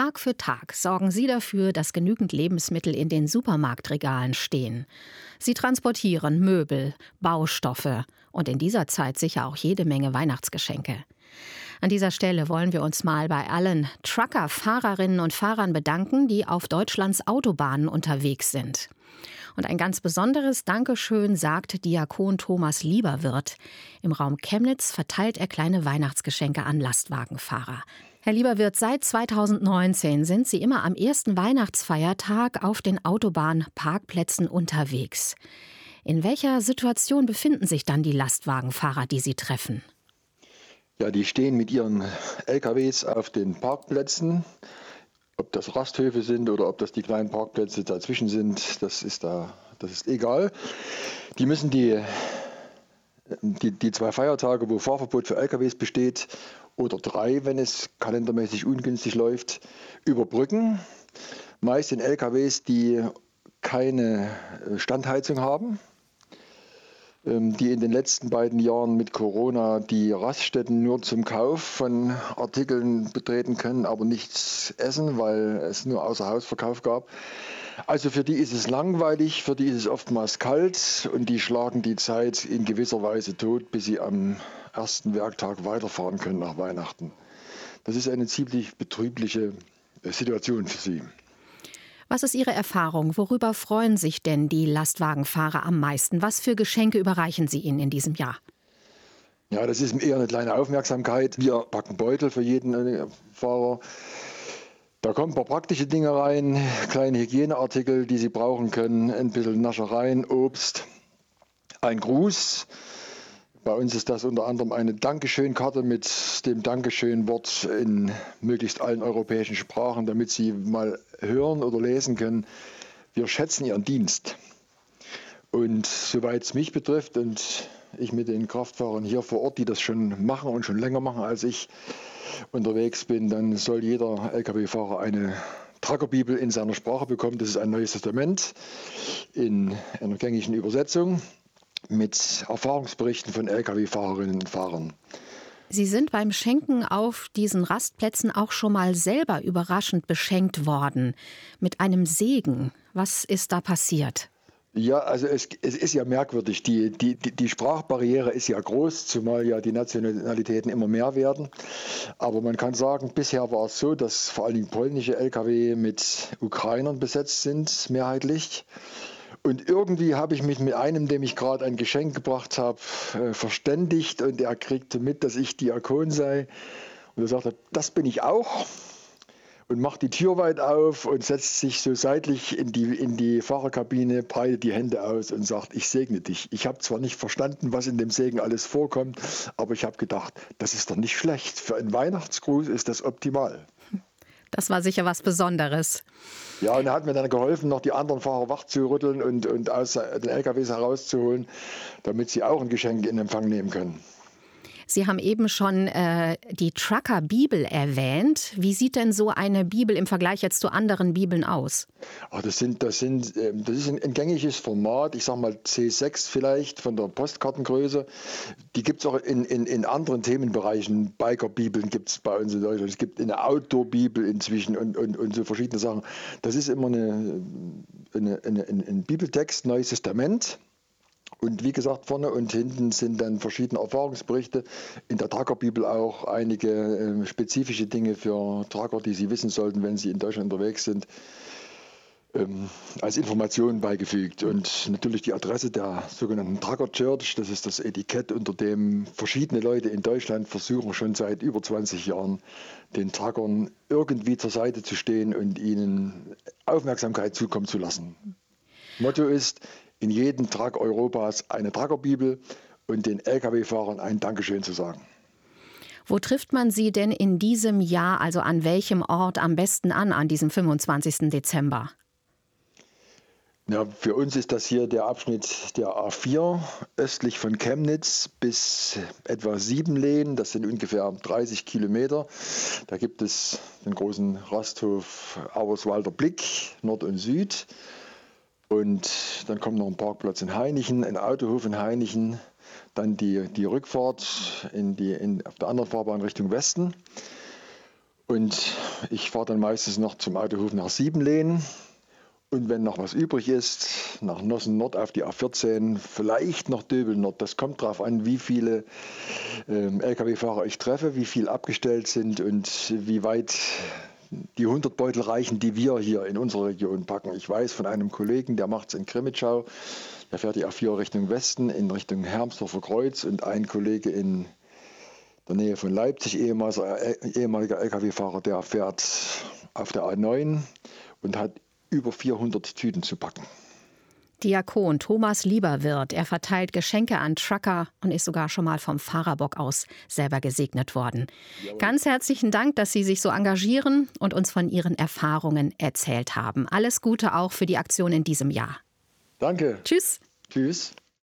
Tag für Tag sorgen sie dafür, dass genügend Lebensmittel in den Supermarktregalen stehen. Sie transportieren Möbel, Baustoffe und in dieser Zeit sicher auch jede Menge Weihnachtsgeschenke. An dieser Stelle wollen wir uns mal bei allen Trucker-Fahrerinnen und Fahrern bedanken, die auf Deutschlands Autobahnen unterwegs sind. Und ein ganz besonderes Dankeschön sagt Diakon Thomas Lieberwirt. Im Raum Chemnitz verteilt er kleine Weihnachtsgeschenke an Lastwagenfahrer. Herr Lieberwirt, seit 2019 sind Sie immer am ersten Weihnachtsfeiertag auf den Autobahnparkplätzen unterwegs. In welcher Situation befinden sich dann die Lastwagenfahrer, die Sie treffen? Ja, die stehen mit ihren LKWs auf den Parkplätzen. Ob das Rasthöfe sind oder ob das die kleinen Parkplätze dazwischen sind, das ist da, das ist egal. Die müssen die, die, die zwei Feiertage, wo Fahrverbot für LKWs besteht, oder drei, wenn es kalendermäßig ungünstig läuft, überbrücken. Meist in LKWs, die keine Standheizung haben. Ähm, die in den letzten beiden Jahren mit Corona die Raststätten nur zum Kauf von Artikeln betreten können, aber nichts essen, weil es nur Außerhausverkauf gab. Also für die ist es langweilig, für die ist es oftmals kalt und die schlagen die Zeit in gewisser Weise tot, bis sie am ersten Werktag weiterfahren können nach Weihnachten. Das ist eine ziemlich betrübliche äh, Situation für sie. Was ist Ihre Erfahrung? Worüber freuen sich denn die Lastwagenfahrer am meisten? Was für Geschenke überreichen Sie ihnen in diesem Jahr? Ja, das ist eher eine kleine Aufmerksamkeit. Wir packen Beutel für jeden äh, Fahrer. Da kommen ein paar praktische Dinge rein, kleine Hygieneartikel, die Sie brauchen können, ein bisschen Naschereien, Obst, ein Gruß bei uns ist das unter anderem eine Dankeschön-Karte mit dem Dankeschön-Wort in möglichst allen europäischen Sprachen, damit Sie mal hören oder lesen können. Wir schätzen Ihren Dienst. Und soweit es mich betrifft und ich mit den Kraftfahrern hier vor Ort, die das schon machen und schon länger machen als ich unterwegs bin, dann soll jeder Lkw-Fahrer eine Truckerbibel in seiner Sprache bekommen. Das ist ein neues Testament in einer gängigen Übersetzung mit Erfahrungsberichten von Lkw-Fahrerinnen und Fahrern. Sie sind beim Schenken auf diesen Rastplätzen auch schon mal selber überraschend beschenkt worden mit einem Segen. Was ist da passiert? Ja, also es, es ist ja merkwürdig. Die, die, die Sprachbarriere ist ja groß, zumal ja die Nationalitäten immer mehr werden. Aber man kann sagen, bisher war es so, dass vor allen Dingen polnische Lkw mit Ukrainern besetzt sind, mehrheitlich. Und irgendwie habe ich mich mit einem, dem ich gerade ein Geschenk gebracht habe, äh, verständigt und er kriegte mit, dass ich Diakon sei. Und er sagte, das bin ich auch. Und macht die Tür weit auf und setzt sich so seitlich in die, in die Fahrerkabine, breitet die Hände aus und sagt, ich segne dich. Ich habe zwar nicht verstanden, was in dem Segen alles vorkommt, aber ich habe gedacht, das ist doch nicht schlecht. Für einen Weihnachtsgruß ist das optimal. Das war sicher was Besonderes. Ja, und er hat mir dann geholfen, noch die anderen Fahrer wach zu rütteln und, und aus den LKWs herauszuholen, damit sie auch ein Geschenk in Empfang nehmen können. Sie haben eben schon äh, die Trucker-Bibel erwähnt. Wie sieht denn so eine Bibel im Vergleich jetzt zu anderen Bibeln aus? Ach, das, sind, das, sind, ähm, das ist ein, ein gängiges Format, ich sage mal C6 vielleicht von der Postkartengröße. Die gibt es auch in, in, in anderen Themenbereichen. Biker-Bibeln gibt es bei uns in Deutschland. Es gibt eine Outdoor-Bibel inzwischen und, und, und so verschiedene Sachen. Das ist immer eine, eine, eine, ein Bibeltext, Neues Testament. Und wie gesagt, vorne und hinten sind dann verschiedene Erfahrungsberichte. In der Truckerbibel auch einige äh, spezifische Dinge für Trucker, die sie wissen sollten, wenn sie in Deutschland unterwegs sind, ähm, als Information beigefügt. Und natürlich die Adresse der sogenannten Trucker Church, das ist das Etikett, unter dem verschiedene Leute in Deutschland versuchen, schon seit über 20 Jahren den Truckern irgendwie zur Seite zu stehen und ihnen Aufmerksamkeit zukommen zu lassen. Motto ist, in jedem Truck Europas eine Truckerbibel und den Lkw-Fahrern ein Dankeschön zu sagen. Wo trifft man Sie denn in diesem Jahr, also an welchem Ort am besten an, an diesem 25. Dezember? Ja, für uns ist das hier der Abschnitt der A4 östlich von Chemnitz bis etwa Siebenlehen. Das sind ungefähr 30 Kilometer. Da gibt es den großen Rasthof Auerswalder Blick, Nord und Süd. Und dann kommt noch ein Parkplatz in Heinichen, ein Autohof in Heinichen, dann die, die Rückfahrt in die, in, auf der anderen Fahrbahn Richtung Westen. Und ich fahre dann meistens noch zum Autohof nach Siebenlehn. Und wenn noch was übrig ist, nach Nossen Nord auf die A14, vielleicht noch Döbel Nord. Das kommt darauf an, wie viele ähm, Lkw-Fahrer ich treffe, wie viel abgestellt sind und wie weit die 100 Beutel reichen, die wir hier in unserer Region packen. Ich weiß von einem Kollegen, der macht es in Krimitschau, der fährt die A4 Richtung Westen, in Richtung Hermsdorfer Kreuz und ein Kollege in der Nähe von Leipzig, ehemaliger Lkw-Fahrer, der fährt auf der A9 und hat über 400 Tüten zu packen. Diakon Thomas Lieberwirt, er verteilt Geschenke an Trucker und ist sogar schon mal vom Fahrerbock aus selber gesegnet worden. Ganz herzlichen Dank, dass Sie sich so engagieren und uns von Ihren Erfahrungen erzählt haben. Alles Gute auch für die Aktion in diesem Jahr. Danke. Tschüss. Tschüss.